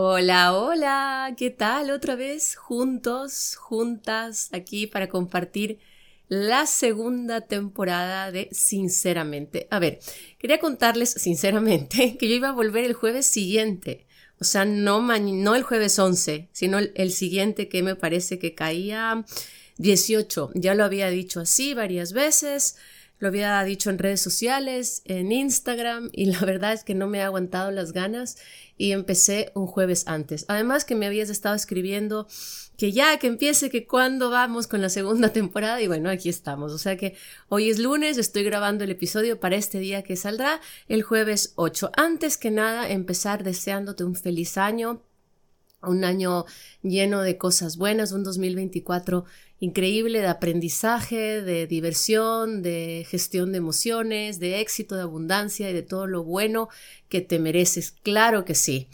Hola, hola, ¿qué tal? Otra vez juntos, juntas, aquí para compartir la segunda temporada de Sinceramente. A ver, quería contarles sinceramente que yo iba a volver el jueves siguiente. O sea, no, no el jueves 11, sino el, el siguiente que me parece que caía 18. Ya lo había dicho así varias veces. Lo había dicho en redes sociales, en Instagram, y la verdad es que no me ha aguantado las ganas y empecé un jueves antes. Además que me habías estado escribiendo que ya, que empiece, que cuándo vamos con la segunda temporada y bueno, aquí estamos. O sea que hoy es lunes, estoy grabando el episodio para este día que saldrá el jueves 8. Antes que nada, empezar deseándote un feliz año, un año lleno de cosas buenas, un 2024 increíble de aprendizaje, de diversión, de gestión de emociones, de éxito, de abundancia y de todo lo bueno que te mereces. Claro que sí.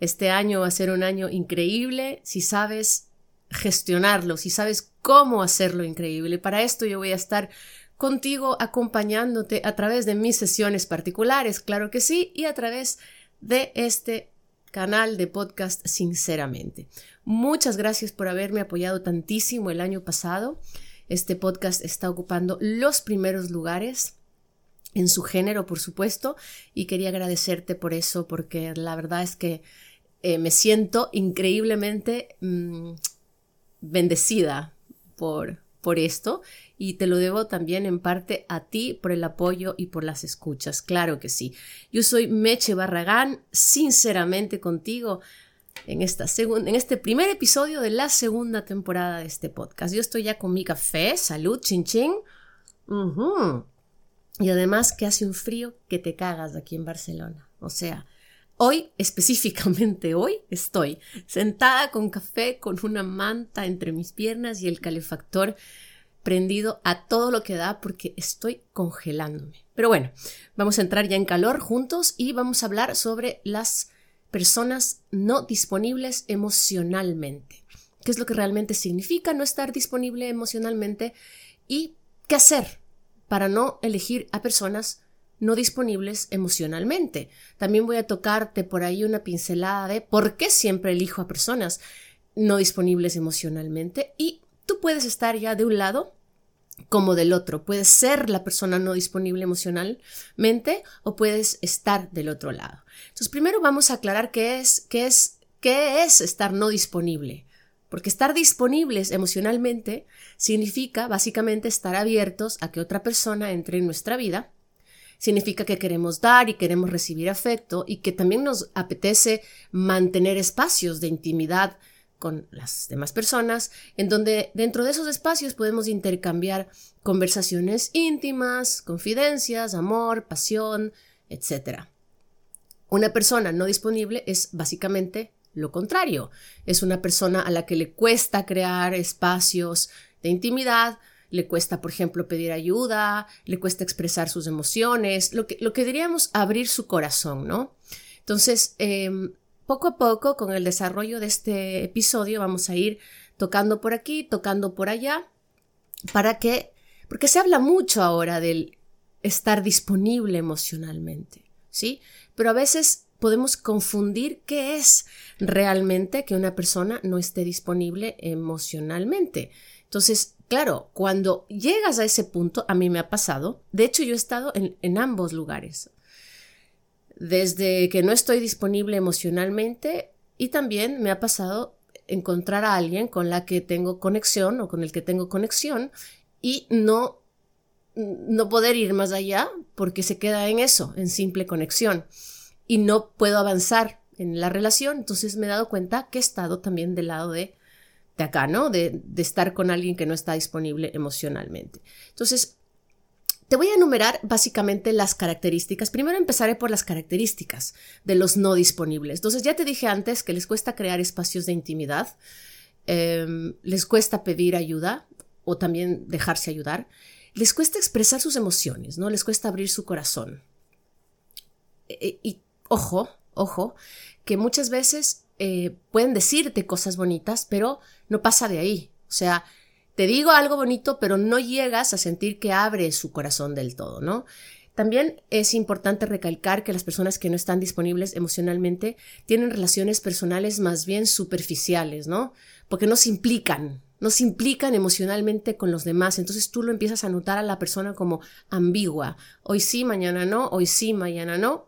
Este año va a ser un año increíble si sabes gestionarlo, si sabes cómo hacerlo increíble. Para esto yo voy a estar contigo acompañándote a través de mis sesiones particulares, claro que sí, y a través de este canal de podcast sinceramente. Muchas gracias por haberme apoyado tantísimo el año pasado. Este podcast está ocupando los primeros lugares en su género, por supuesto, y quería agradecerte por eso, porque la verdad es que eh, me siento increíblemente mm, bendecida por, por esto y te lo debo también en parte a ti por el apoyo y por las escuchas, claro que sí. Yo soy Meche Barragán, sinceramente contigo en, esta en este primer episodio de la segunda temporada de este podcast. Yo estoy ya con mi café, salud, chin chin. Y además que hace un frío que te cagas aquí en Barcelona. O sea, hoy, específicamente hoy, estoy sentada con café, con una manta entre mis piernas y el calefactor prendido a todo lo que da porque estoy congelándome. Pero bueno, vamos a entrar ya en calor juntos y vamos a hablar sobre las personas no disponibles emocionalmente. ¿Qué es lo que realmente significa no estar disponible emocionalmente? ¿Y qué hacer para no elegir a personas no disponibles emocionalmente? También voy a tocarte por ahí una pincelada de por qué siempre elijo a personas no disponibles emocionalmente y tú puedes estar ya de un lado como del otro. Puedes ser la persona no disponible emocionalmente o puedes estar del otro lado. Entonces, primero vamos a aclarar qué es, qué es, qué es estar no disponible. Porque estar disponibles emocionalmente significa básicamente estar abiertos a que otra persona entre en nuestra vida. Significa que queremos dar y queremos recibir afecto y que también nos apetece mantener espacios de intimidad con las demás personas, en donde dentro de esos espacios podemos intercambiar conversaciones íntimas, confidencias, amor, pasión, etc. Una persona no disponible es básicamente lo contrario. Es una persona a la que le cuesta crear espacios de intimidad, le cuesta, por ejemplo, pedir ayuda, le cuesta expresar sus emociones, lo que, lo que diríamos abrir su corazón, ¿no? Entonces, em, poco a poco, con el desarrollo de este episodio, vamos a ir tocando por aquí, tocando por allá, para que, porque se habla mucho ahora del estar disponible emocionalmente, ¿sí? Pero a veces podemos confundir qué es realmente que una persona no esté disponible emocionalmente. Entonces, claro, cuando llegas a ese punto, a mí me ha pasado, de hecho yo he estado en, en ambos lugares, desde que no estoy disponible emocionalmente y también me ha pasado encontrar a alguien con la que tengo conexión o con el que tengo conexión y no no poder ir más allá porque se queda en eso, en simple conexión y no puedo avanzar en la relación, entonces me he dado cuenta que he estado también del lado de, de acá, ¿no? De, estar con alguien que no está disponible emocionalmente. Entonces, Te voy a enumerar básicamente las características. Primero empezaré por las características de los no disponibles. Entonces ya te dije antes que les cuesta crear espacios de intimidad, em, les cuesta pedir ayuda o también dejarse ayudar, les cuesta expresar sus emociones, ¿no? Les cuesta abrir su corazón. E, e, y ojo, ojo, que muchas veces eh, pueden decirte cosas bonitas, pero no pasa de ahí. O sea, te digo algo bonito, pero no llegas a sentir que abre su corazón del todo, ¿no? También es importante recalcar que las personas que no están disponibles emocionalmente tienen relaciones personales más bien superficiales, ¿no? Porque no se implican, no se implican emocionalmente con los demás. Entonces tú lo empiezas a notar a la persona como ambigua. Hoy sí, mañana no, hoy sí, mañana no.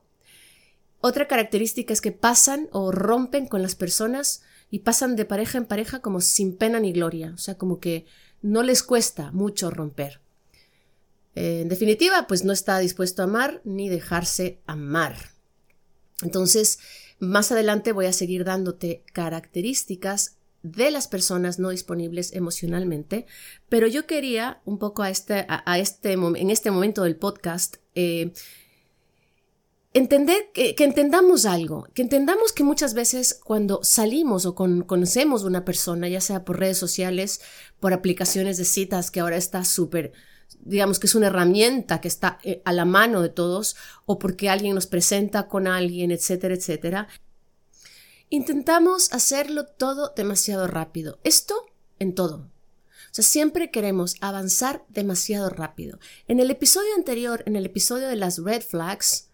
Otra característica es que pasan o rompen con las personas y pasan de pareja en pareja como sin pena ni gloria, o sea, como que no les cuesta mucho romper. en definitiva, pues no está dispuesto a amar ni dejarse amar. Entonces, más adelante voy a seguir dándote características de las personas no disponibles emocionalmente, pero yo quería un poco a este, a, este, en este momento del podcast eh, entender, que, entendamos algo, que entendamos que muchas veces cuando salimos o conocemos una persona, ya sea por redes sociales, por aplicaciones de citas, que ahora está súper, digamos que es una herramienta que está eh, a la mano de todos, o porque alguien nos presenta con alguien, etcétera, etcétera, intentamos hacerlo todo demasiado rápido. Esto en todo. O sea, siempre queremos avanzar demasiado rápido. En el episodio anterior, en el episodio de las red flags,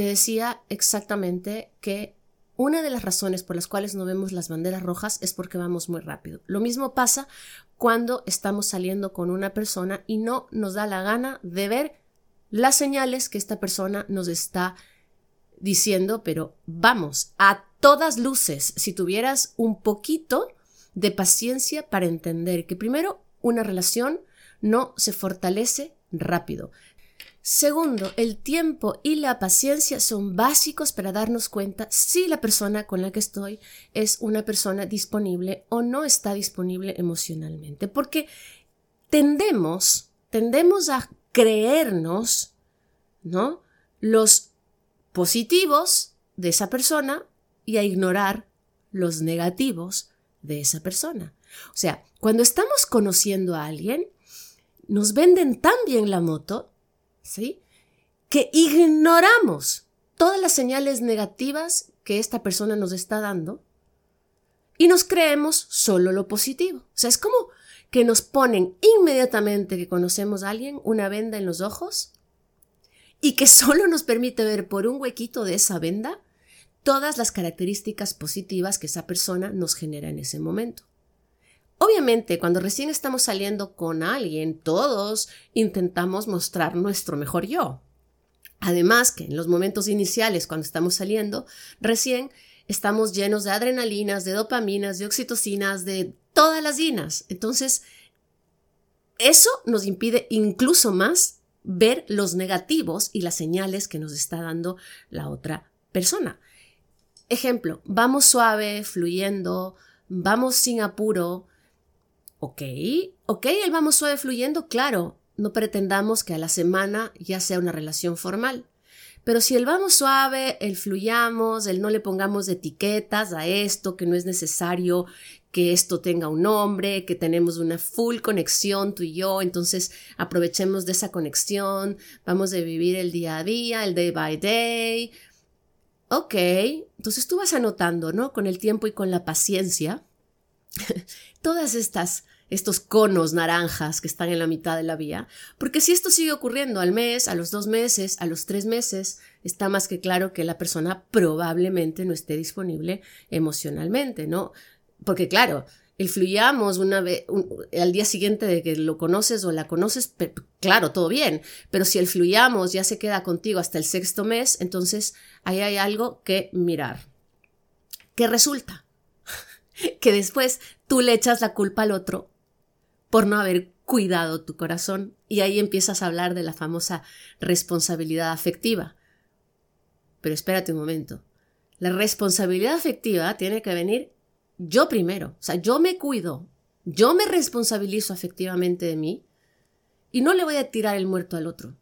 te decía exactamente que una de las razones por las cuales no vemos las banderas rojas es porque vamos muy rápido. Lo mismo pasa cuando estamos saliendo con una persona y no nos da la gana de ver las señales que esta persona nos está diciendo, pero vamos, a todas luces, si tuvieras un poquito de paciencia para entender que primero una relación no se fortalece rápido. Segundo, el tiempo y la paciencia son básicos para darnos cuenta si la persona con la que estoy es una persona disponible o no está disponible emocionalmente. Porque tendemos, tendemos a creernos, ¿no? Los positivos de esa persona y a ignorar los negativos de esa persona. O sea, cuando estamos conociendo a alguien, nos venden tan bien la moto ¿sí? Que ignoramos todas las señales negativas que esta persona nos está dando y nos creemos solo lo positivo. O sea, es como que nos ponen inmediatamente que conocemos a alguien una venda en los ojos y que solo nos permite ver por un huequito de esa venda todas las características positivas que esa persona nos genera en ese momento. Obviamente, cuando recién estamos saliendo con alguien, todos intentamos mostrar nuestro mejor yo. Además que en los momentos iniciales, cuando estamos saliendo, recién estamos llenos de adrenalinas, de dopaminas, de oxitocinas, de todas las dinas. Entonces, eso nos impide incluso más ver los negativos y las señales que nos está dando la otra persona. Ejemplo, vamos suave, fluyendo, vamos sin apuro, Ok, ok, el vamos suave fluyendo, claro, no pretendamos que a la semana ya sea una relación formal. Pero si el vamos suave, el fluyamos, el no le pongamos etiquetas a esto, que no es necesario que esto tenga un nombre, que tenemos una full conexión tú y yo, entonces aprovechemos de esa conexión, vamos a vivir el día a día, el day by day. Ok, entonces tú vas anotando, ¿no? Con el tiempo y con la paciencia, todas estas estos conos naranjas que están en la mitad de la vía, porque si esto sigue ocurriendo al mes, a los dos meses, a los tres meses, está más que claro que la persona probablemente no esté disponible emocionalmente, ¿no? Porque claro, el fluyamos una vez, al día siguiente de que lo conoces o la conoces, claro, todo bien, pero si el fluyamos ya se queda contigo hasta el sexto mes, entonces ahí hay algo que mirar. ¿Qué resulta? que después tú le echas la culpa al otro por no haber cuidado tu corazón y ahí empiezas a hablar de la famosa responsabilidad afectiva. Pero espérate un momento. La responsabilidad afectiva tiene que venir yo primero. O sea, yo me cuido, yo me responsabilizo afectivamente de mí y no le voy a tirar el muerto al otro.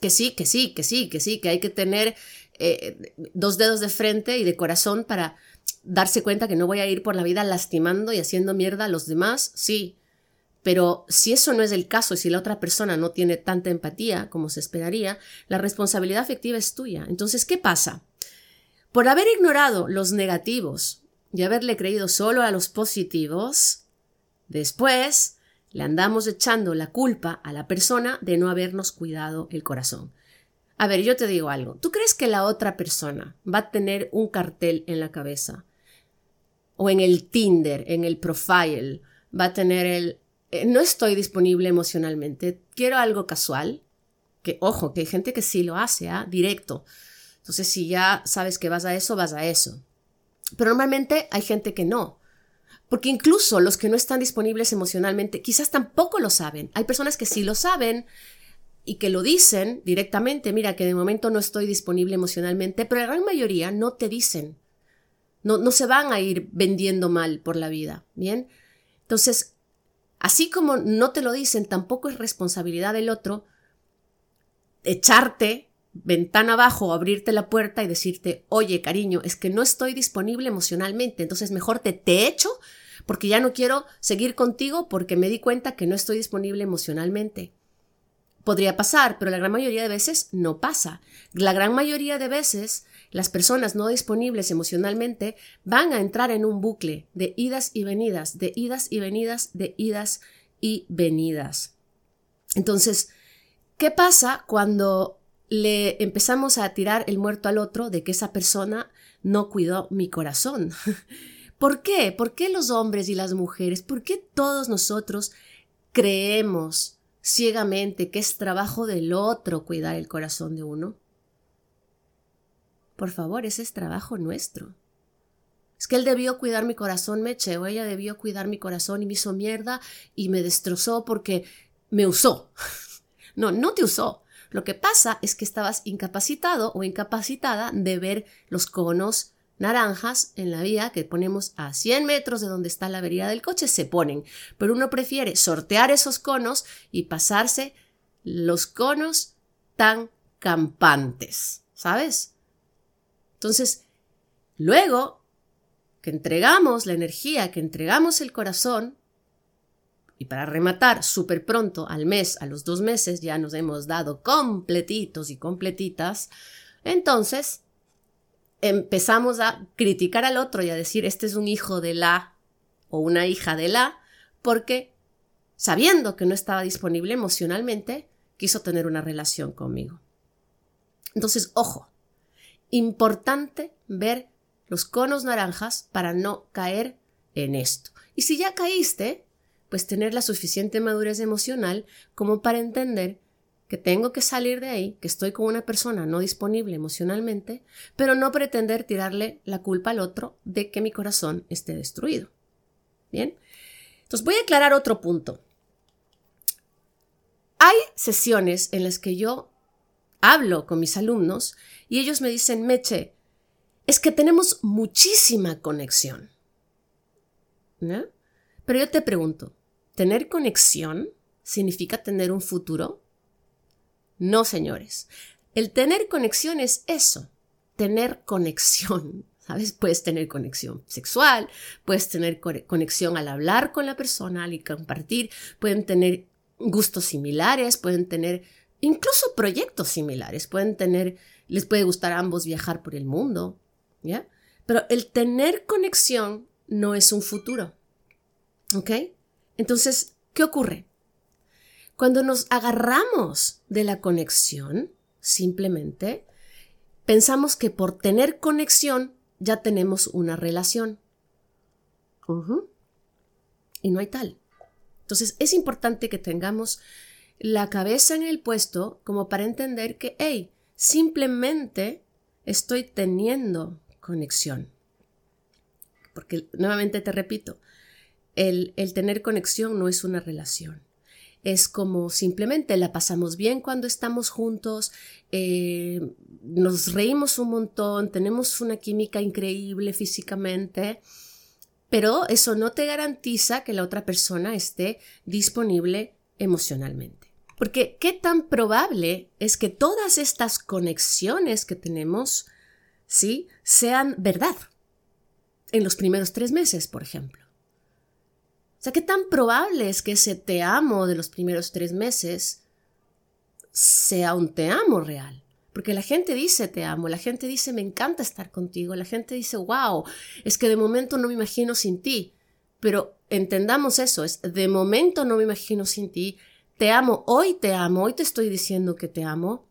Que sí, que sí, que sí, que sí, que hay que tener eh, dos dedos de frente y de corazón para darse cuenta que no voy a ir por la vida lastimando y haciendo mierda a los demás, sí. Pero si eso no es el caso y si la otra persona no tiene tanta empatía como se esperaría, la responsabilidad afectiva es tuya. Entonces, ¿qué pasa? Por haber ignorado los negativos y haberle creído solo a los positivos, después le andamos echando la culpa a la persona de no habernos cuidado el corazón. A ver, yo te digo algo. ¿Tú crees que la otra persona va a tener un cartel en la cabeza? O en el Tinder, en el profile, va a tener el eh, no estoy disponible emocionalmente, quiero algo casual, que ojo, que hay gente que sí lo hace, ¿ah? directo. Entonces, si ya sabes que vas a eso, vas a eso. Pero normalmente hay gente que no. Porque incluso los que no están disponibles emocionalmente quizás tampoco lo saben. Hay personas que sí lo saben y que lo dicen directamente, mira que de momento no estoy disponible emocionalmente, pero la gran mayoría no te dicen. No, no se van a ir vendiendo mal por la vida, ¿bien? Entonces, Así como no te lo dicen, tampoco es responsabilidad del otro echarte ventana abajo abrirte la puerta y decirte, oye, cariño, es que no estoy disponible emocionalmente, entonces mejor te, te echo porque ya no quiero seguir contigo porque me di cuenta que no estoy disponible emocionalmente. Podría pasar, pero la gran mayoría de veces no pasa. La gran mayoría de veces las personas no disponibles emocionalmente van a entrar en un bucle de idas y venidas, de idas y venidas, de idas y venidas. Entonces, ¿qué pasa cuando le empezamos a tirar el muerto al otro de que esa persona no cuidó mi corazón? ¿Por qué? ¿Por qué los hombres y las mujeres? ¿Por qué todos nosotros creemos ciegamente que es trabajo del otro cuidar el corazón de uno? Por favor, ese es trabajo nuestro. Es que él debió cuidar mi corazón, Meche, o ella debió cuidar mi corazón y me hizo mierda y me destrozó porque me usó. no, no te usó. Lo que pasa es que estabas incapacitado o incapacitada de ver los conos naranjas en la vía que ponemos a 100 metros de donde está la avería del coche, se ponen. Pero uno prefiere sortear esos conos y pasarse los conos tan campantes, ¿sabes? Entonces, luego que entregamos la energía, que entregamos el corazón, y para rematar, súper pronto, al mes, a los dos meses, ya nos hemos dado completitos y completitas, entonces empezamos a criticar al otro y a decir, este es un hijo de la o una hija de la, porque sabiendo que no estaba disponible emocionalmente, quiso tener una relación conmigo. Entonces, ojo, importante ver los conos naranjas para no caer en esto. Y si ya caíste, pues tener la suficiente madurez emocional como para entender que tengo que salir de ahí, que estoy con una persona no disponible emocionalmente, pero no pretender tirarle la culpa al otro de que mi corazón esté destruido. Bien. Entonces voy a aclarar otro punto. Hay sesiones en las que yo hablo con mis alumnos y ellos me dicen, Meche, es que tenemos muchísima conexión. ¿No? Pero yo te pregunto, ¿tener conexión significa tener un futuro? No, señores. El tener conexión es eso, tener conexión. ¿Sabes? Puedes tener conexión sexual, puedes tener conexión al hablar con la persona, al compartir, pueden tener gustos similares, pueden tener incluso proyectos similares. Pueden tener, les puede gustar a ambos viajar por el mundo, ¿ya? Pero el tener conexión no es un futuro. ¿Ok? Entonces, ¿qué ocurre? Cuando nos agarramos de la conexión, simplemente pensamos que por tener conexión ya tenemos una relación. Y no hay tal. Entonces, es importante que tengamos la cabeza en el puesto como para entender que, hey, simplemente estoy teniendo conexión. Porque nuevamente te repito, el, el, tener conexión no es una relación. Es como simplemente la pasamos bien cuando estamos juntos, eh, nos reímos un montón, tenemos una química increíble físicamente, pero eso no te garantiza que la otra persona esté disponible emocionalmente. Porque qué tan probable es que todas estas conexiones que tenemos, ¿sí? Sean verdad. En los primeros tres meses, por ejemplo. O sea, qué tan probable es que ese te amo de los primeros tres meses sea un te amo real. Porque la gente dice te amo, la gente dice me encanta estar contigo, la gente dice wow, es que de momento no me imagino sin ti. Pero entendamos eso, es de momento no me imagino sin ti, te amo, hoy te amo, hoy te estoy diciendo que te amo,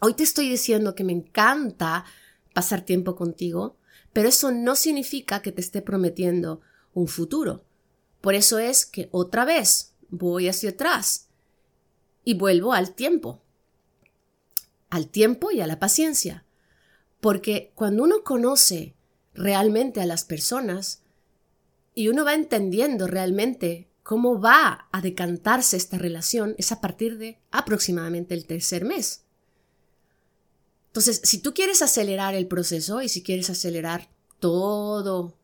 hoy te estoy diciendo que me encanta pasar tiempo contigo, pero eso no significa que te esté prometiendo un futuro. Por eso es que otra vez voy hacia atrás y vuelvo al tiempo, al tiempo y a la paciencia. Porque cuando uno conoce realmente a las personas y uno va entendiendo realmente cómo va a decantarse esta relación es a partir de aproximadamente el tercer mes. Entonces, si tú quieres acelerar el proceso y si quieres acelerar todo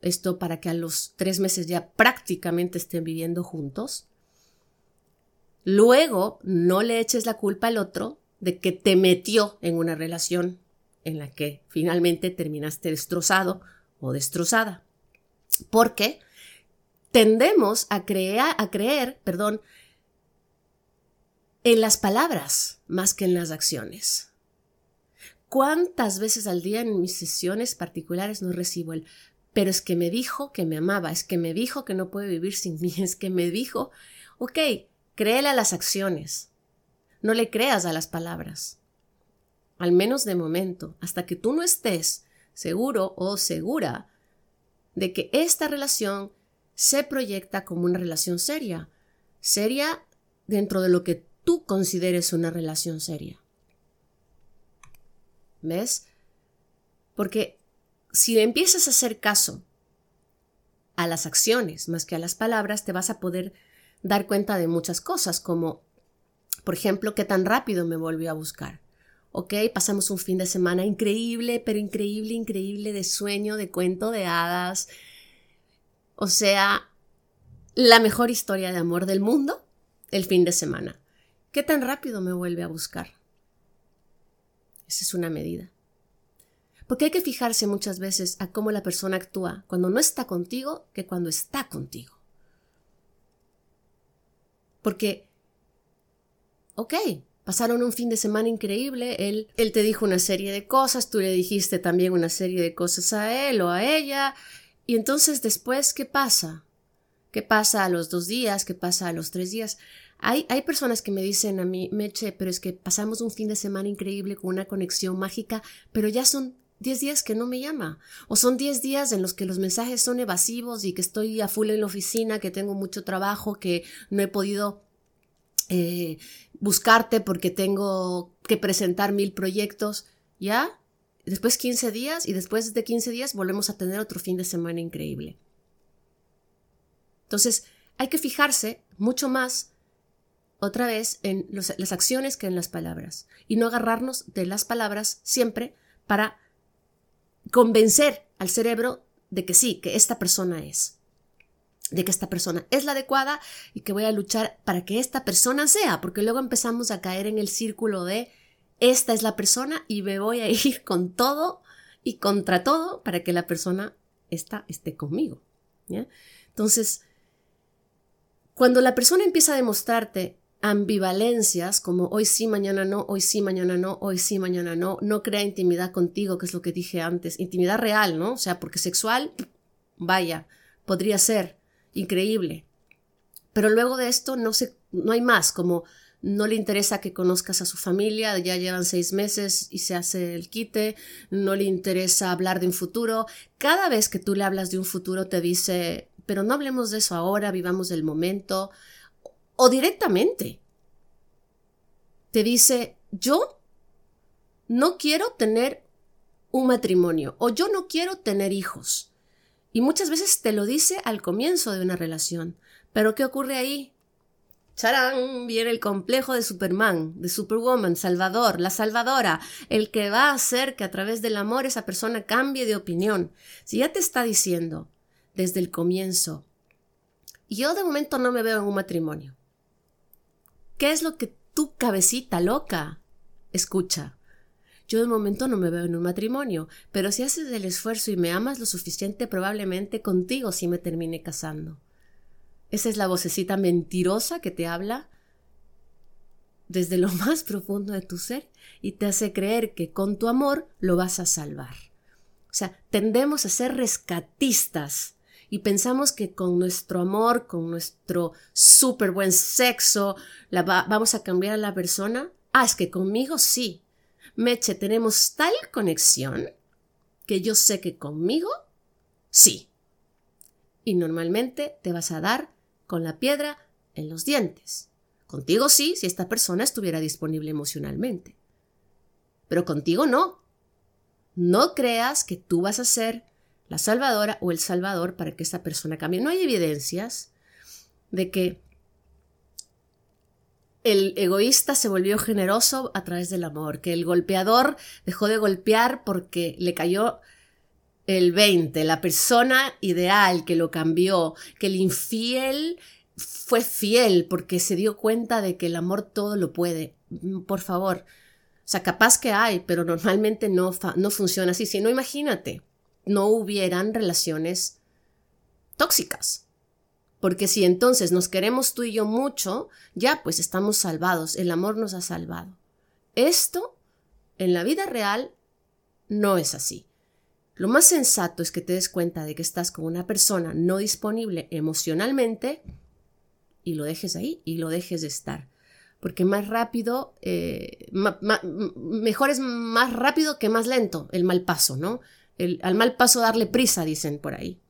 esto para que a los tres meses ya prácticamente estén viviendo juntos, luego no le eches la culpa al otro de que te metió en una relación en la que finalmente terminaste destrozado o destrozada. Porque tendemos a, creer, a creer perdón, en las palabras más que en las acciones. ¿Cuántas veces al día en mis sesiones particulares no recibo el pero es que me dijo que me amaba, es que me dijo que no puede vivir sin mí, es que me dijo, ok, créele a las acciones, no le creas a las palabras, al menos de momento, hasta que tú no estés seguro o segura de que esta relación se proyecta como una relación seria, seria dentro de lo que tú consideres una relación seria. ¿Ves? Porque si empiezas a hacer caso a las acciones más que a las palabras, te vas a poder dar cuenta de muchas cosas, como, por ejemplo, qué tan rápido me volvió a buscar. Ok, pasamos un fin de semana increíble, pero increíble, increíble, de sueño, de cuento de hadas, o sea, la mejor historia de amor del mundo el fin de semana. ¿Qué tan rápido me vuelve a buscar? Esa es una medida. Porque hay que fijarse muchas veces a cómo la persona actúa cuando no está contigo que cuando está contigo. Porque, ok, pasaron un fin de semana increíble, él, él te dijo una serie de cosas, tú le dijiste también una serie de cosas a él o a ella, y entonces después, ¿qué pasa? ¿Qué pasa a los dos días? ¿Qué pasa a los tres días? Hay, hay personas que me dicen a mí, Meche, pero es que pasamos un fin de semana increíble con una conexión mágica, pero ya son diez días que no me llama. O son diez días en los que los mensajes son evasivos y que estoy a full en la oficina, que tengo mucho trabajo, que no he podido eh, buscarte porque tengo que presentar mil proyectos. ¿Ya? Después 15 días y después de 15 días volvemos a tener otro fin de semana increíble. Entonces, hay que fijarse mucho más otra vez en las acciones que en las palabras y no agarrarnos de las palabras siempre para convencer al cerebro de que sí, que esta persona es, de que esta persona es la adecuada y que voy a luchar para que esta persona sea, porque luego empezamos a caer en el círculo de esta es la persona y me voy a ir con todo y contra todo para que la persona esta esté conmigo. Entonces, cuando la persona empieza a demostrarte ambivalencias como hoy sí, mañana no, hoy sí, mañana no, hoy sí, mañana no, no crea intimidad contigo, que es lo que dije antes, intimidad real, ¿no? O sea, porque sexual, vaya, podría ser increíble. Pero luego de esto no, se, no hay más, como no le interesa que conozcas a su familia, ya llevan seis meses y se hace el quite, no le interesa hablar de un futuro. Cada vez que tú le hablas de un futuro te dice, pero no hablemos de eso ahora, vivamos del momento. O directamente te dice, yo no quiero tener un matrimonio o yo no quiero tener hijos. Y muchas veces te lo dice al comienzo de una relación. Pero ¿qué ocurre ahí? ¡Charán! Viene el complejo de Superman, de Superwoman, Salvador, la salvadora, el que va a hacer que a través del amor esa persona cambie de opinión. Si ya te está diciendo desde el comienzo, yo de momento no me veo en un matrimonio. ¿Qué es lo que tu cabecita loca escucha? Yo de momento no me veo en un matrimonio, pero si haces el esfuerzo y me amas lo suficiente, probablemente contigo sí me termine casando. Esa es la vocecita mentirosa que te habla desde lo más profundo de tu ser y te hace creer que con tu amor lo vas a salvar. O sea, tendemos a ser rescatistas y pensamos que con nuestro amor, con nuestro súper buen sexo, la vamos a cambiar a la persona. Ah, es que conmigo sí. Meche, tenemos tal conexión que yo sé que conmigo sí. Y normalmente te vas a dar con la piedra en los dientes. Contigo sí, si esta persona estuviera disponible emocionalmente. Pero contigo no. No creas que tú vas a ser la salvadora o el salvador para que esta persona cambie. No hay evidencias de que el egoísta se volvió generoso a través del amor, que el golpeador dejó de golpear porque le cayó el 20, la persona ideal que lo cambió, que el infiel fue fiel porque se dio cuenta de que el amor todo lo puede. Mm, por favor. O sea, capaz que hay, pero normalmente no, no funciona así. Si no, imagínate, no hubieran relaciones tóxicas. Porque si entonces nos queremos tú y yo mucho, ya pues estamos salvados, el amor nos ha salvado. Esto, en la vida real, no es así. Lo más sensato es que te des cuenta de que estás con una persona no disponible emocionalmente y lo dejes ahí y lo dejes de estar. Porque más rápido, eh, mejor es más rápido que más lento el mal paso, ¿no? Al mal paso darle prisa, dicen por ahí.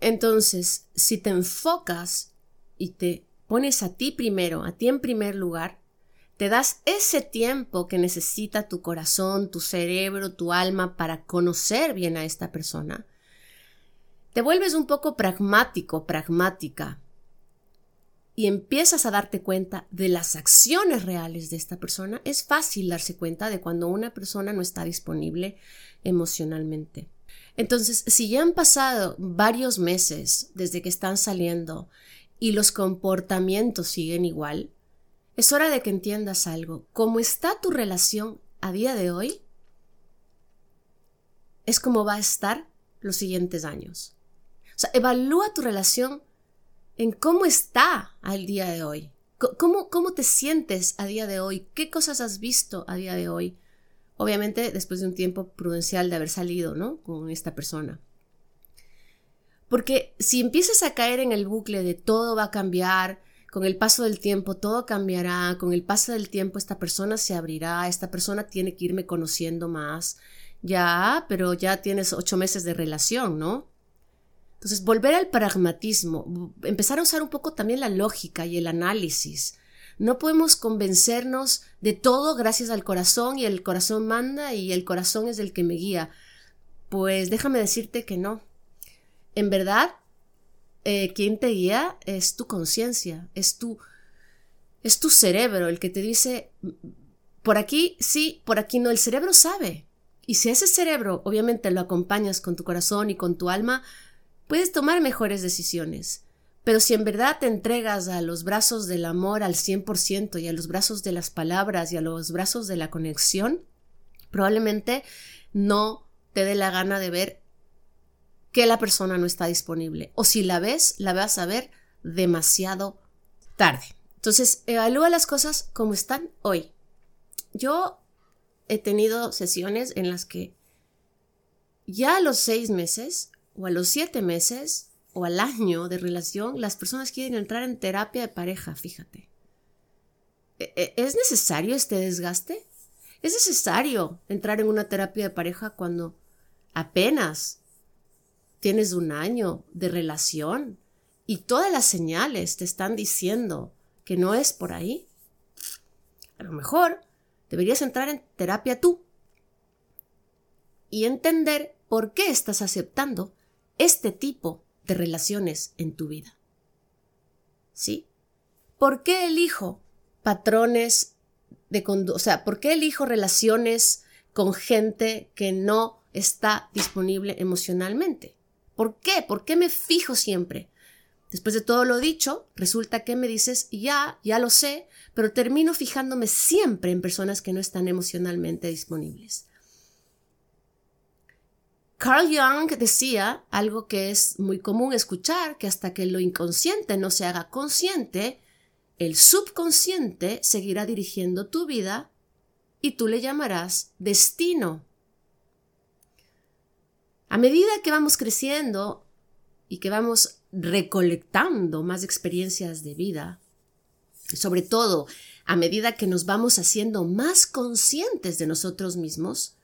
Entonces, si te enfocas y te pones a ti primero, a ti en primer lugar, te das ese tiempo que necesita tu corazón, tu cerebro, tu alma para conocer bien a esta persona. Te vuelves un poco pragmático, pragmática, y empiezas a darte cuenta de las acciones reales de esta persona, es fácil darse cuenta de cuando una persona no está disponible emocionalmente. Entonces, si ya han pasado varios meses desde que están saliendo y los comportamientos siguen igual, es hora de que entiendas algo. ¿Cómo está tu relación a día de hoy? Es como va a estar los siguientes años. O sea, evalúa tu relación en cómo está al día de hoy. ¿Cómo, ¿Cómo te sientes a día de hoy? ¿Qué cosas has visto a día de hoy? Obviamente después de un tiempo prudencial de haber salido, ¿no? Con esta persona. Porque si empiezas a caer en el bucle de todo va a cambiar, con el paso del tiempo todo cambiará, con el paso del tiempo esta persona se abrirá, esta persona tiene que irme conociendo más, ya, pero ya tienes ocho meses de relación, ¿no? Entonces, volver al pragmatismo, empezar a usar un poco también la lógica y el análisis. No podemos convencernos de todo gracias al corazón y el corazón manda y el corazón es el que me guía. Pues déjame decirte que no. En verdad, eh, quien te guía es tu conciencia, es tu, es tu cerebro el que te dice, por aquí sí, por aquí no. El cerebro sabe. Y si ese cerebro obviamente lo acompañas con tu corazón y con tu alma, puedes tomar mejores decisiones. Pero si en verdad te entregas a los brazos del amor al 100% y a los brazos de las palabras y a los brazos de la conexión, probablemente no te dé la gana de ver que la persona no está disponible. O si la ves, la vas a ver demasiado tarde. Entonces, evalúa las cosas como están hoy. Yo he tenido sesiones en las que ya a los seis meses o a los siete meses o al año de relación, las personas quieren entrar en terapia de pareja, fíjate. ¿E-, e-, ¿Es necesario este desgaste? ¿Es necesario entrar en una terapia de pareja cuando apenas tienes un año de relación y todas las señales te están diciendo que no es por ahí? A lo mejor deberías entrar en terapia tú y entender por qué estás aceptando este tipo de relaciones en tu vida. ¿Sí? ¿Por qué elijo patrones de conducta? O sea, ¿por qué elijo relaciones con gente que no está disponible emocionalmente? ¿Por qué? ¿Por qué me fijo siempre Después de todo lo dicho, resulta que me dices, ya, ya lo sé, pero termino fijándome siempre en personas que no están emocionalmente disponibles. Carl Jung decía algo que es muy común escuchar, que hasta que lo inconsciente no se haga consciente, el subconsciente seguirá dirigiendo tu vida y tú le llamarás destino. A medida que vamos creciendo y que vamos recolectando más experiencias de vida, sobre todo a medida que nos vamos haciendo más conscientes de nosotros mismos,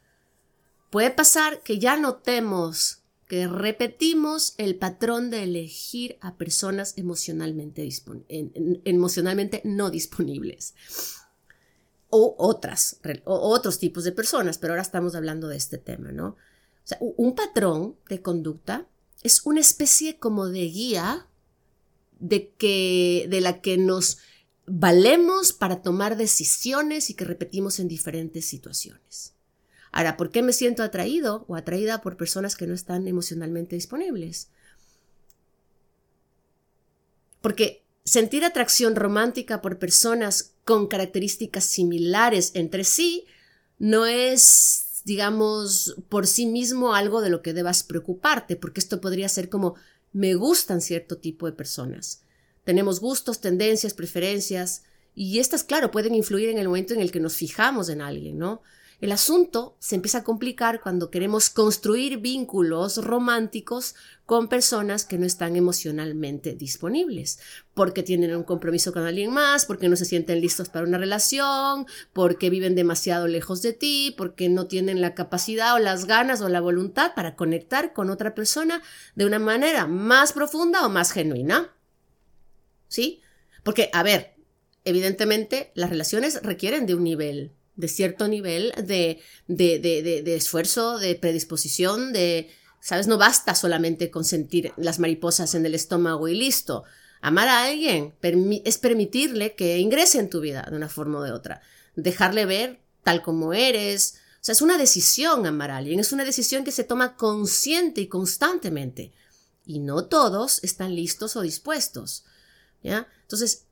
puede pasar que ya notemos que repetimos el patrón de elegir a personas emocionalmente, no disponibles o otras o otros tipos de personas, pero ahora estamos hablando de este tema, ¿no? Un patrón de conducta es una especie como de guía de que de la que nos valemos para tomar decisiones y que repetimos en diferentes situaciones. Ahora, ¿por qué me siento atraído o atraída por personas que no están emocionalmente disponibles? Porque sentir atracción romántica por personas con características similares entre sí no es, digamos, por sí mismo algo de lo que debas preocuparte, porque esto podría ser como me gustan cierto tipo de personas. Tenemos gustos, tendencias, preferencias, y estas, claro, pueden influir en el momento en el que nos fijamos en alguien, ¿no? El asunto se empieza a complicar cuando queremos construir vínculos románticos con personas que no están emocionalmente disponibles, porque tienen un compromiso con alguien más, porque no se sienten listos para una relación, porque viven demasiado lejos de ti, porque no tienen la capacidad o las ganas o la voluntad para conectar con otra persona de una manera más profunda o más genuina. ¿Sí? Porque, a ver, evidentemente las relaciones requieren de un nivel de cierto nivel de, de, de, de, esfuerzo, de predisposición, de, ¿sabes? No basta solamente con sentir las mariposas en el estómago y listo. Amar a alguien es permitirle que ingrese en tu vida de una forma o de otra, dejarle ver tal como eres. O sea, es una decisión amar a alguien, es una decisión que se toma consciente y constantemente. Y no todos están listos o dispuestos. ¿ya? Entonces,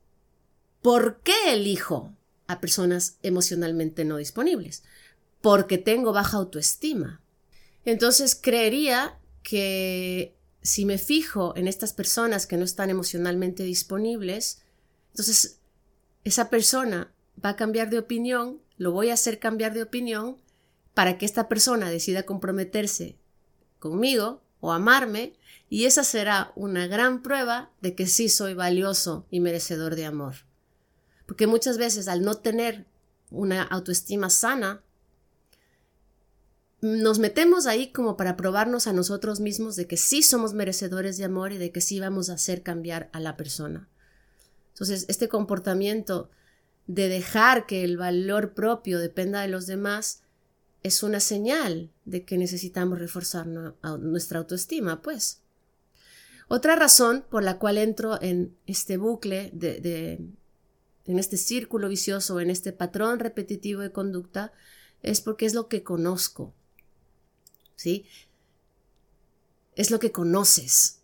¿por qué elijo a personas emocionalmente no disponibles, porque tengo baja autoestima. Entonces creería que si me fijo en estas personas que no están emocionalmente disponibles, entonces esa persona va a cambiar de opinión, lo voy a hacer cambiar de opinión para que esta persona decida comprometerse conmigo o amarme y esa será una gran prueba de que sí soy valioso y merecedor de amor. Porque muchas veces al no tener una autoestima sana, nos metemos ahí como para probarnos a nosotros mismos de que sí somos merecedores de amor y de que sí vamos a hacer cambiar a la persona. Entonces, este comportamiento de dejar que el valor propio dependa de los demás es una señal de que necesitamos reforzar nuestra autoestima, pues. Otra razón por la cual entro en este bucle de, en este círculo vicioso, en este patrón repetitivo de conducta, es porque es lo que conozco. ¿Sí? Es lo que conoces.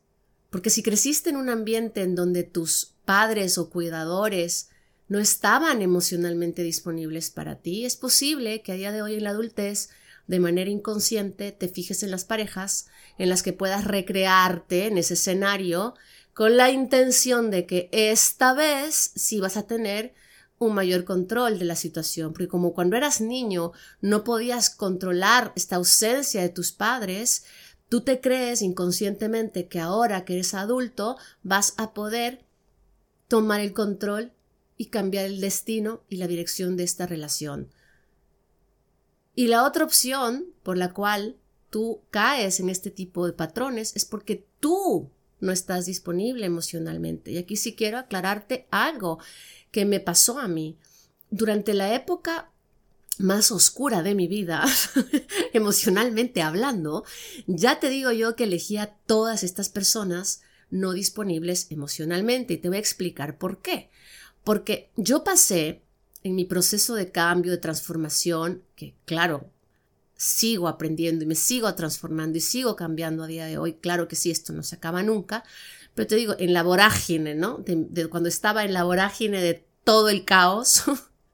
Porque si creciste en un ambiente en donde tus padres o cuidadores no estaban emocionalmente disponibles para ti, es posible que a día de hoy en la adultez, de manera inconsciente, te fijes en las parejas en las que puedas recrearte en ese escenario con la intención de que esta vez sí vas a tener un mayor control de la situación, porque como cuando eras niño no podías controlar esta ausencia de tus padres, tú te crees inconscientemente que ahora que eres adulto vas a poder tomar el control y cambiar el destino y la dirección de esta relación. Y la otra opción por la cual tú caes en este tipo de patrones es porque tú no estás disponible emocionalmente. Y aquí sí quiero aclararte algo que me pasó a mí. Durante la época más oscura de mi vida, emocionalmente hablando, ya te digo yo que elegía todas estas personas no disponibles emocionalmente y te voy a explicar por qué. Porque yo pasé en mi proceso de cambio, de transformación, que claro, sigo aprendiendo y me sigo transformando y sigo cambiando a día de hoy. Claro que sí, esto no se acaba nunca, Pero te digo, en la vorágine, ¿no? De, cuando estaba en la vorágine de todo el caos,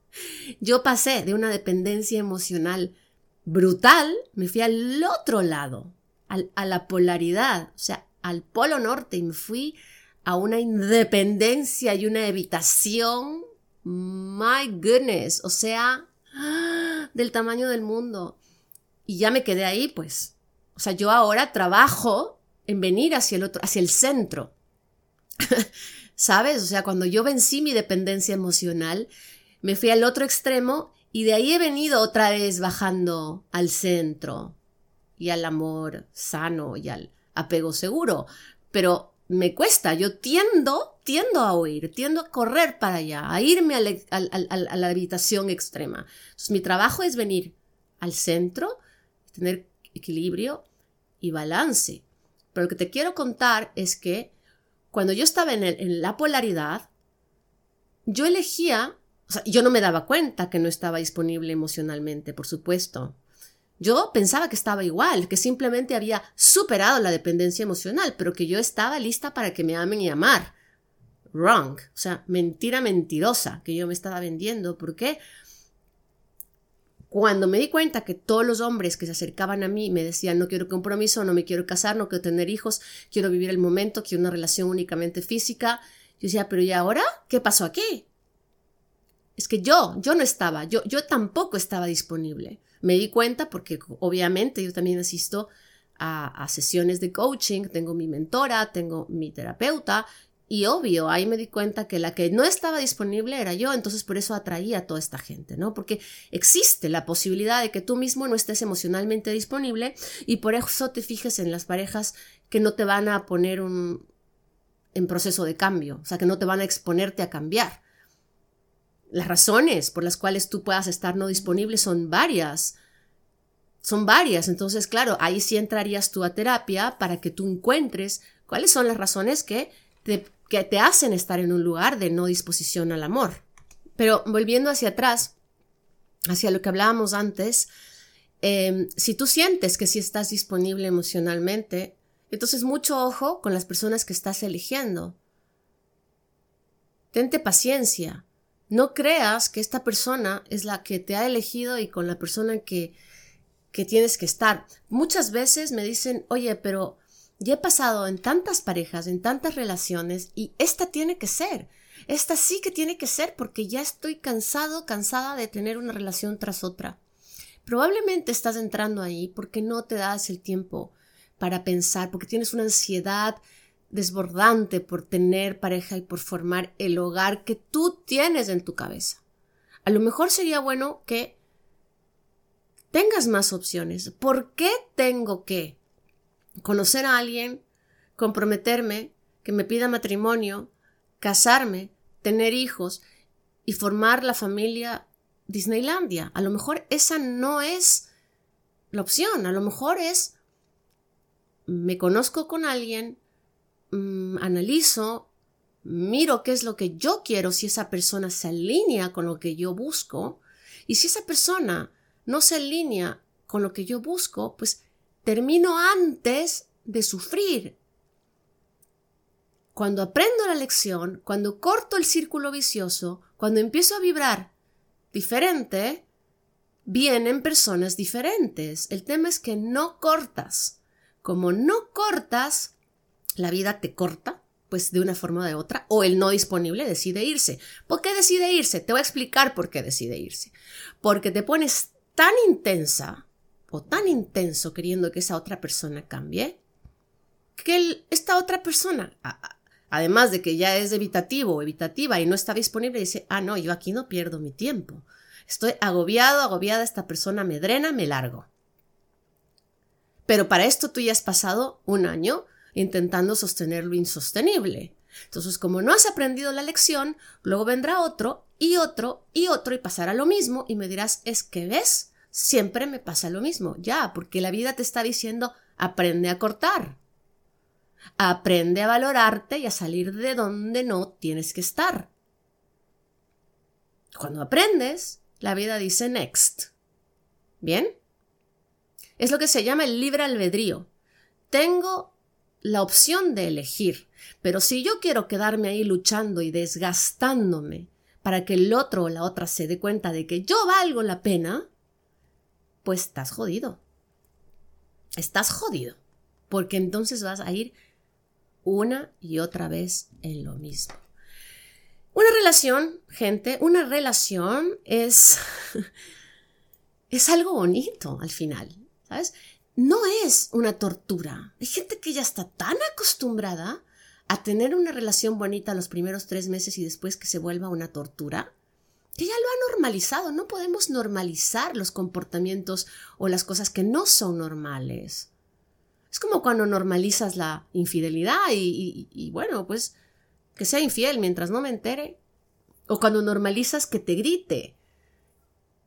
yo pasé de una dependencia emocional brutal, me fui al otro lado, a la polaridad, o sea, al polo norte y me fui a una independencia y una evitación. My goodness, o sea, del tamaño del mundo. Y ya me quedé ahí, pues. O sea, yo ahora trabajo en venir hacia el otro, hacia el centro. ¿Sabes? O sea, cuando yo vencí mi dependencia emocional, me fui al otro extremo y de ahí he venido otra vez bajando al centro y al amor sano y al apego seguro. Pero me cuesta, yo tiendo, tiendo a huir, tiendo a correr para allá, a irme a la, habitación extrema. Entonces, mi trabajo es venir al centro, tener equilibrio y balance. Pero lo que te quiero contar es que cuando yo estaba en, en la polaridad, yo elegía, o sea, yo no me daba cuenta que no estaba disponible emocionalmente, por supuesto. Yo pensaba que estaba igual, que simplemente había superado la dependencia emocional, pero que yo estaba lista para que me amen y amar. Wrong. O sea, mentira mentirosa que yo me estaba vendiendo. ¿Por qué? Cuando me di cuenta que todos los hombres que se acercaban a mí me decían no quiero compromiso, no me quiero casar, no quiero tener hijos, quiero vivir el momento, quiero una relación únicamente física, yo decía, pero ¿y ahora? ¿Qué pasó aquí? Es que yo, yo no estaba, yo, yo tampoco estaba disponible. Me di cuenta porque obviamente yo también asisto a, sesiones de coaching, tengo mi mentora, tengo mi terapeuta y obvio, ahí me di cuenta que la que no estaba disponible era yo, entonces por eso atraía a toda esta gente, ¿no? Porque existe la posibilidad de que tú mismo no estés emocionalmente disponible y por eso te fijes en las parejas que no te van a poner un en proceso de cambio, o sea, que no te van a exponerte a cambiar. Las razones por las cuales tú puedas estar no disponible son varias. Son varias. Entonces, claro, ahí sí entrarías tú a terapia para que tú encuentres cuáles son las razones que te, que te hacen estar en un lugar de no disposición al amor. Pero volviendo hacia atrás, hacia lo que hablábamos antes, em, si tú sientes que sí estás disponible emocionalmente, entonces mucho ojo con las personas que estás eligiendo. Tente paciencia. No creas que esta persona es la que te ha elegido y con la persona que, que tienes que estar. Muchas veces me dicen, oye, pero ya he pasado en tantas parejas, en tantas relaciones y esta tiene que ser. Esta sí que tiene que ser porque ya estoy cansado, cansada de tener una relación tras otra. Probablemente estás entrando ahí porque no te das el tiempo para pensar, porque tienes una ansiedad desbordante por tener pareja y por formar el hogar que tú tienes en tu cabeza. A lo mejor sería bueno que tengas más opciones. ¿Por qué tengo que conocer a alguien, comprometerme, que me pida matrimonio, casarme, tener hijos y formar la familia Disneylandia? A lo mejor esa no es la opción. A lo mejor es me conozco con alguien, Mm, analizo, miro qué es lo que yo quiero, si esa persona se alinea con lo que yo busco, y si esa persona no se alinea con lo que yo busco, pues termino antes de sufrir. Cuando aprendo la lección, cuando corto el círculo vicioso, cuando empiezo a vibrar diferente, vienen personas diferentes. El tema es que no cortas. Como no cortas, la vida te corta, pues de una forma o de otra, o el no disponible decide irse. ¿Por qué decide irse? Te voy a explicar por qué decide irse. Porque te pones tan intensa o tan intenso queriendo que esa otra persona cambie, que esta otra persona, además de que ya es evitativo o evitativa y no está disponible, dice, ah, no, yo aquí no pierdo mi tiempo. Estoy agobiado, agobiada, esta persona me drena, me largo. Pero para esto tú ya has pasado un año intentando sostener lo insostenible. Entonces, como no has aprendido la lección, luego vendrá otro y otro y otro y pasará lo mismo y me dirás, es que ves, siempre me pasa lo mismo. Ya, porque la vida te está diciendo, aprende a cortar. Aprende a valorarte y a salir de donde no tienes que estar. Cuando aprendes, la vida dice next. ¿Bien? Es lo que se llama el libre albedrío. Tengo la opción de elegir. Pero si yo quiero quedarme ahí luchando y desgastándome para que el otro o la otra se dé cuenta de que yo valgo la pena, pues estás jodido. Estás jodido. Porque entonces vas a ir una y otra vez en lo mismo. Una relación, gente, una relación es, es algo bonito al final, ¿sabes? No es una tortura. Hay gente que ya está tan acostumbrada a tener una relación bonita los primeros tres meses y después que se vuelva una tortura, que ya lo ha normalizado. No podemos normalizar los comportamientos o las cosas que no son normales. Es como cuando normalizas la infidelidad y bueno, pues que sea infiel mientras no me entere. O cuando normalizas que te grite.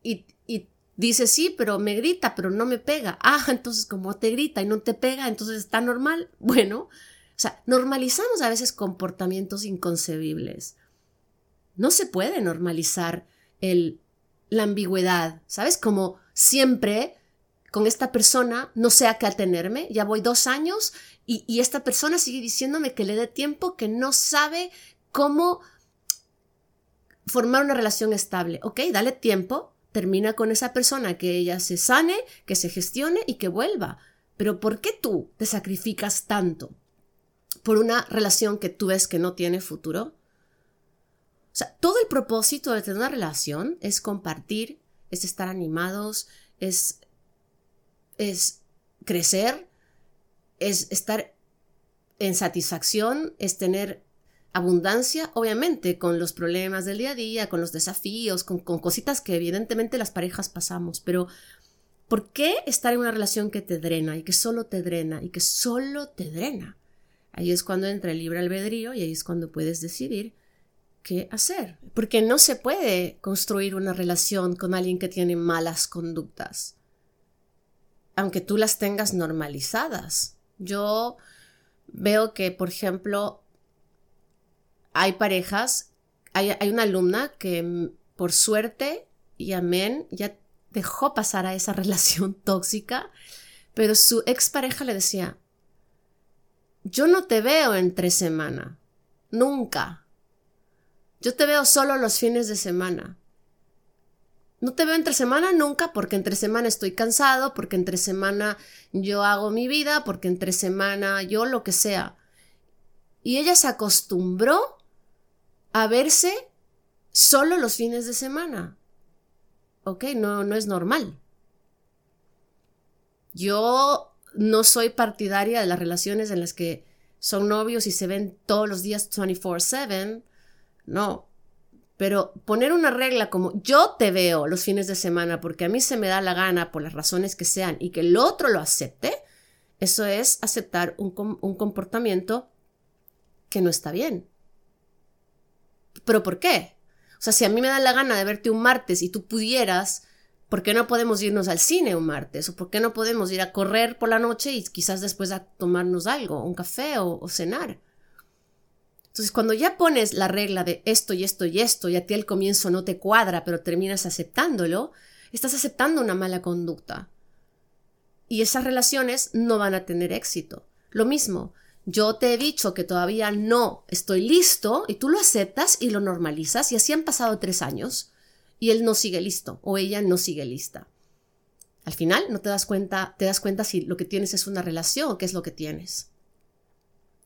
Y, y dices, sí, pero me grita, pero no me pega. Ah, entonces como te grita y no te pega, entonces está normal. Bueno, o sea, normalizamos a veces comportamientos inconcebibles. No se puede normalizar el, la ambigüedad, ¿sabes? Como siempre con esta persona no sé a qué atenerme, ya voy dos años y, esta persona sigue diciéndome que le dé tiempo, que no sabe cómo formar una relación estable. Ok, dale tiempo, termina con esa persona, que ella se sane, que se gestione y que vuelva. Pero ¿por qué tú te sacrificas tanto por una relación que tú ves que no tiene futuro? O sea, todo el propósito de tener una relación es compartir, es estar animados, es, es crecer, es estar en satisfacción, es tener abundancia, obviamente, con los problemas del día a día, con los desafíos, con, cositas que evidentemente las parejas pasamos, pero ¿por qué estar en una relación que te drena y que solo te drena y que solo te drena? Ahí es cuando entra el libre albedrío y ahí es cuando puedes decidir hacer. Porque no se puede construir una relación con alguien que tiene malas conductas, aunque tú las tengas normalizadas. Yo veo que, por ejemplo, hay parejas, hay, una alumna que mm, por suerte y amén ya dejó pasar a esa relación tóxica, pero su expareja le decía, yo no te veo entre semana, nunca. Yo te veo solo los fines de semana. No te veo entre semana nunca porque entre semana estoy cansado, porque entre semana yo hago mi vida, porque entre semana yo lo que sea. Y ella se acostumbró a verse solo los fines de semana. Ok, no, no es normal. Yo no soy partidaria de las relaciones en las que son novios y se ven todos los días 24/7. No, pero poner una regla como yo te veo los fines de semana porque a mí se me da la gana por las razones que sean y que el otro lo acepte, eso es aceptar un, comportamiento que no está bien. ¿Pero por qué? O sea, si a mí me da la gana de verte un martes y tú pudieras, ¿por qué no podemos irnos al cine un martes? ¿O por qué no podemos ir a correr por la noche y quizás después a tomarnos algo, un café o cenar? Entonces, cuando ya pones la regla de esto y esto y esto, y a ti al comienzo no te cuadra, pero terminas aceptándolo, estás aceptando una mala conducta. Y esas relaciones no van a tener éxito. Lo mismo, yo te he dicho que todavía no estoy listo y tú lo aceptas y lo normalizas y así han pasado tres años y él no sigue listo o ella no sigue lista. Al final no te das cuenta, te das cuenta si lo que tienes es una relación o qué es lo que tienes.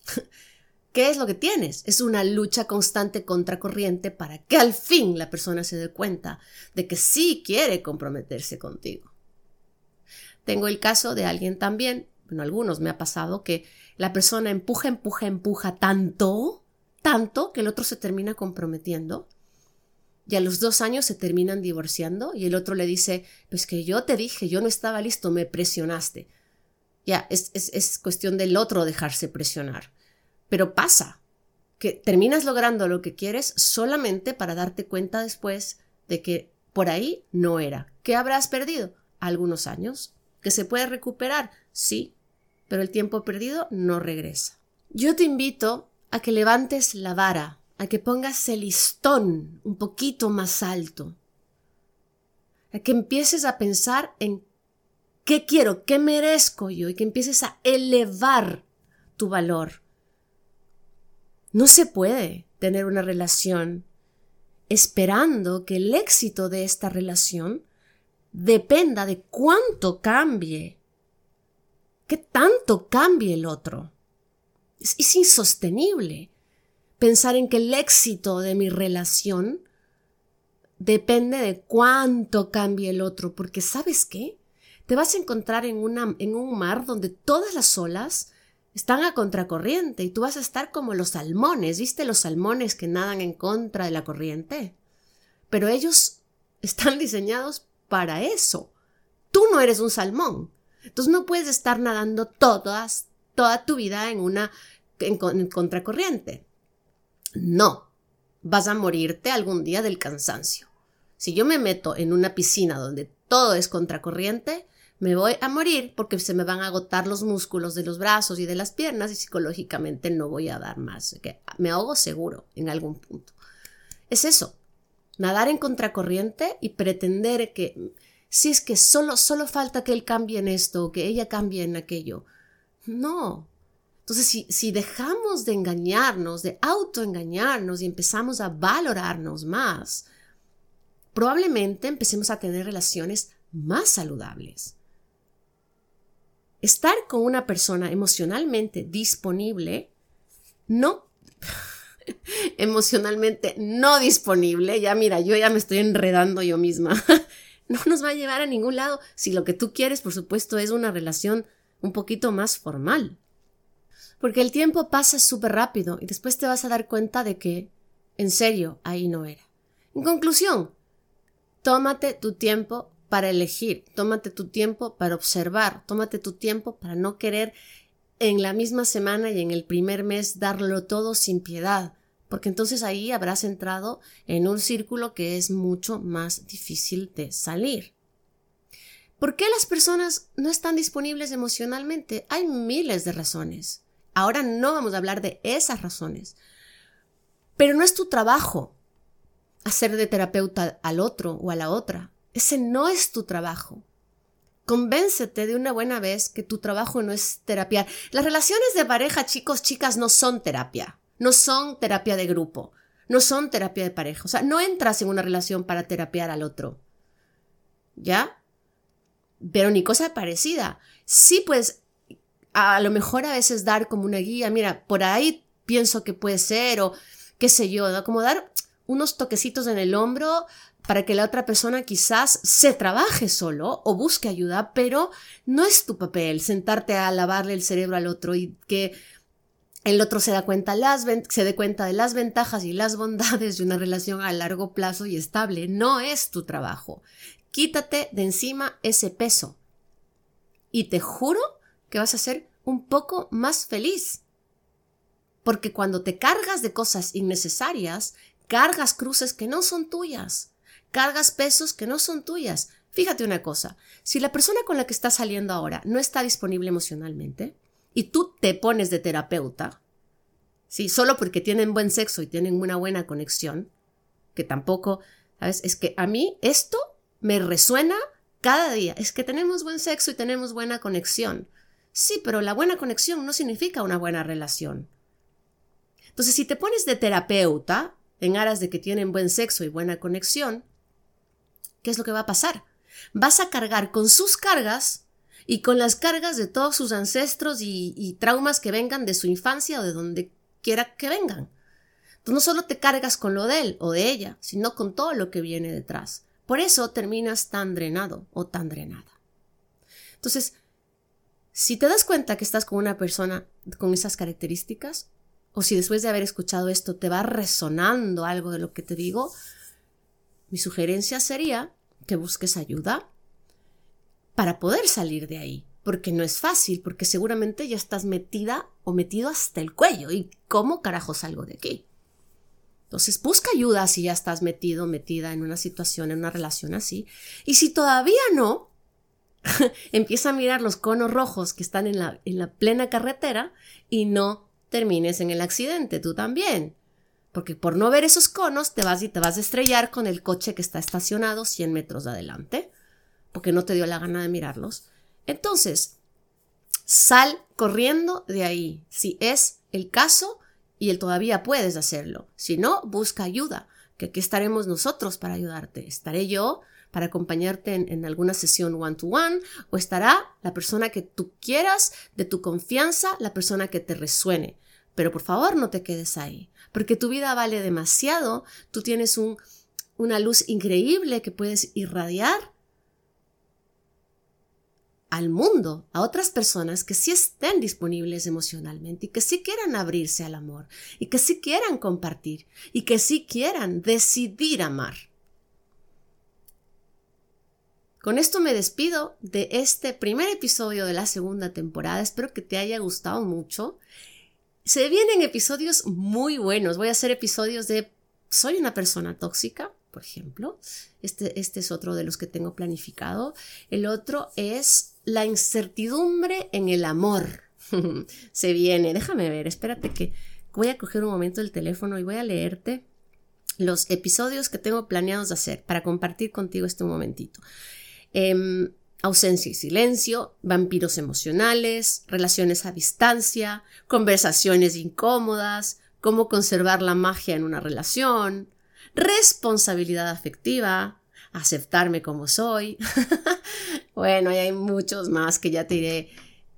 ¿Qué es lo que tienes? Es una lucha constante contra corriente para que al fin la persona se dé cuenta de que sí quiere comprometerse contigo. Tengo el caso de alguien también, bueno, algunos me ha pasado que la persona empuja, empuja, empuja tanto, tanto que el otro se termina comprometiendo y a los dos años se terminan divorciando y el otro le dice, pues que yo te dije, yo no estaba listo, me presionaste. Ya, es, es cuestión del otro dejarse presionar. Pero pasa que terminas logrando lo que quieres solamente para darte cuenta después de que por ahí no era. ¿Qué habrás perdido? Algunos años. ¿Que se puede recuperar? Sí, pero el tiempo perdido no regresa. Yo te invito a que levantes la vara, a que pongas el listón un poquito más alto, a que empieces a pensar en qué quiero, qué merezco yo y que empieces a elevar tu valor No se puede tener una relación esperando que el éxito de esta relación dependa de cuánto cambie, qué tanto cambie el otro. Es, insostenible pensar en que el éxito de mi relación depende de cuánto cambie el otro, porque ¿sabes qué? Te vas a encontrar en un mar donde todas las olas están a contracorriente y tú vas a estar como los salmones, ¿viste los salmones que nadan en contra de la corriente? Pero ellos están diseñados para eso. Tú no eres un salmón. Entonces no puedes estar nadando todas, toda tu vida en una en, en contracorriente. No. Vas a morirte algún día del cansancio. Si yo me meto en una piscina donde todo es contracorriente, me voy a morir porque se me van a agotar los músculos de los brazos y de las piernas y psicológicamente no voy a dar más. Me ahogo seguro en algún punto. Es eso, nadar en contracorriente y pretender que si es que solo, solo falta que él cambie en esto o que ella cambie en aquello. No. Entonces, si, si dejamos de engañarnos, de autoengañarnos y empezamos a valorarnos más, probablemente empecemos a tener relaciones más saludables. Estar con una persona emocionalmente disponible, no emocionalmente no disponible, ya mira, yo ya me estoy enredando yo misma, no nos va a llevar a ningún lado si lo que tú quieres, por supuesto, es una relación un poquito más formal. Porque el tiempo pasa súper rápido y después te vas a dar cuenta de que, en serio, ahí no era. En conclusión, tómate tu tiempo para elegir, tómate tu tiempo para observar, tómate tu tiempo para no querer en la misma semana y en el primer mes darlo todo sin piedad, porque entonces ahí habrás entrado en un círculo que es mucho más difícil de salir. ¿Por qué las personas no están disponibles emocionalmente? Hay miles de razones. Ahora no vamos a hablar de esas razones. Pero no es tu trabajo hacer de terapeuta al otro o a la otra. Ese no es tu trabajo. Convéncete de una buena vez que tu trabajo no es terapia. Las relaciones de pareja, chicos, chicas, no son terapia. No son terapia de grupo. No son terapia de pareja. O sea, no entras en una relación para terapiar al otro. ¿Ya? Pero ni cosa parecida. Sí, pues, a lo mejor a veces dar como una guía. Mira, por ahí pienso que puede ser o qué sé yo. Como dar unos toquecitos en el hombro para que la otra persona quizás se trabaje solo o busque ayuda, pero no es tu papel sentarte a lavarle el cerebro al otro y que el otro se, da dé cuenta de las ventajas y las bondades de una relación a largo plazo y estable. No es tu trabajo. Quítate de encima ese peso. Y te juro que vas a ser un poco más feliz. Porque cuando te cargas de cosas innecesarias, cargas cruces que no son tuyas cargas pesos que no son tuyas. Fíjate una cosa, si la persona con la que estás saliendo ahora no está disponible emocionalmente y tú te pones de terapeuta, sí, solo porque tienen buen sexo y tienen una buena conexión, que tampoco, ¿sabes? Es que a mí esto me resuena cada día, es que tenemos buen sexo y tenemos buena conexión. Sí, pero la buena conexión no significa una buena relación. Entonces, si te pones de terapeuta en aras de que tienen buen sexo y buena conexión, ¿qué es lo que va a pasar? Vas a cargar con sus cargas y con las cargas de todos sus ancestros y, traumas que vengan de su infancia o de donde quiera que vengan. Tú no solo te cargas con lo de él o de ella, sino con todo lo que viene detrás. Por eso terminas tan drenado o tan drenada. Entonces, si te das cuenta que estás con una persona con esas características, o si después de haber escuchado esto te va resonando algo de lo que te digo, mi sugerencia sería que busques ayuda para poder salir de ahí, porque no es fácil, porque seguramente ya estás metida o metido hasta el cuello. ¿Y cómo carajo salgo de aquí? Entonces busca ayuda si ya estás metido, metida en una situación, en una relación así. Y si todavía no, empieza a mirar los conos rojos que están en la, en la plena carretera y no termines en el accidente tú también porque por no ver esos conos te vas y te vas a estrellar con el coche que está estacionado 100 metros adelante, porque no te dio la gana de mirarlos. Entonces, sal corriendo de ahí, si es el caso, y él todavía puedes hacerlo. Si no, busca ayuda, que aquí estaremos nosotros para ayudarte. Estaré yo para acompañarte en, alguna sesión one-to-one o estará la persona que tú quieras, de tu confianza, la persona que te resuene. Pero por favor no te quedes ahí, porque tu vida vale demasiado, tú tienes un, una luz increíble que puedes irradiar al mundo, a otras personas que sí estén disponibles emocionalmente y que sí quieran abrirse al amor y que sí quieran compartir y que sí quieran decidir amar. Con esto me despido de este primer episodio de la segunda temporada. Espero que te haya gustado mucho. Se vienen episodios muy buenos. Voy a hacer episodios de Soy una persona tóxica, por ejemplo. Este, este es otro de los que tengo planificado. El otro es la incertidumbre en el amor. Se viene, déjame ver, espérate que voy a coger un momento el teléfono y voy a leerte los episodios que tengo planeados de hacer para compartir contigo este momentito. Em, ausencia y silencio, vampiros emocionales, relaciones a distancia, conversaciones incómodas, cómo conservar la magia en una relación, responsabilidad afectiva, aceptarme como soy. bueno, y hay muchos más que ya te iré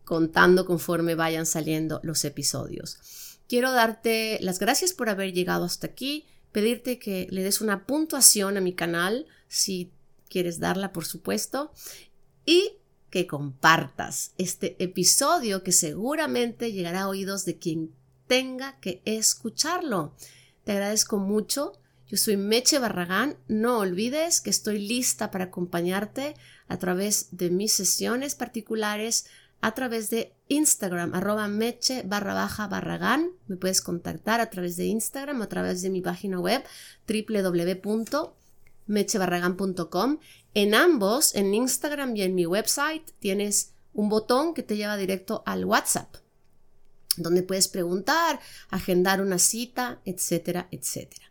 contando conforme vayan saliendo los episodios. Quiero darte las gracias por haber llegado hasta aquí, pedirte que le des una puntuación a mi canal, si quieres darla, por supuesto, y que compartas este episodio que seguramente llegará a oídos de quien tenga que escucharlo. Te agradezco mucho yo soy Meche Barragán. No olvides que estoy lista para acompañarte a través de mis sesiones particulares, a través de Instagram, arroba meche barra baja barragán. Me puedes contactar a través de Instagram, a través de mi página web www.mechebarragán.com. En ambos, en Instagram y en mi website, tienes un botón que te lleva directo al WhatsApp, donde puedes preguntar, agendar una cita, etcétera, etcétera.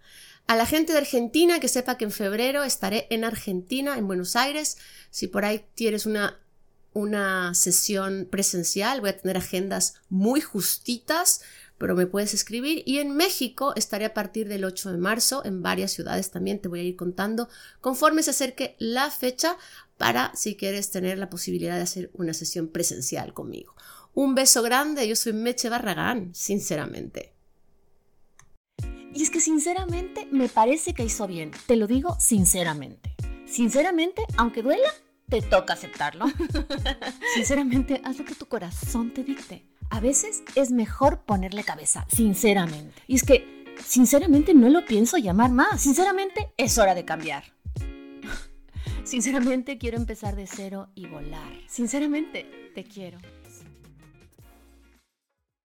A la gente de Argentina que sepa que en febrero estaré en Argentina, en Buenos Aires. Si por ahí tienes una, una sesión presencial, voy a tener agendas muy justitas, pero me puedes escribir. Y en México estaré a partir del 8 de marzo, en varias ciudades también te voy a ir contando conforme se acerque la fecha para si quieres tener la posibilidad de hacer una sesión presencial conmigo. Un beso grande, yo soy Meche Barragán, sinceramente. Y es que sinceramente me parece que hizo bien. Te lo digo sinceramente. Sinceramente, aunque duela, te toca aceptarlo. sinceramente, haz lo que tu corazón te dicte. A veces es mejor ponerle cabeza, sinceramente. Y es que, sinceramente, no lo pienso llamar más. Sinceramente, es hora de cambiar. Sinceramente, quiero empezar de cero y volar. Sinceramente, te quiero.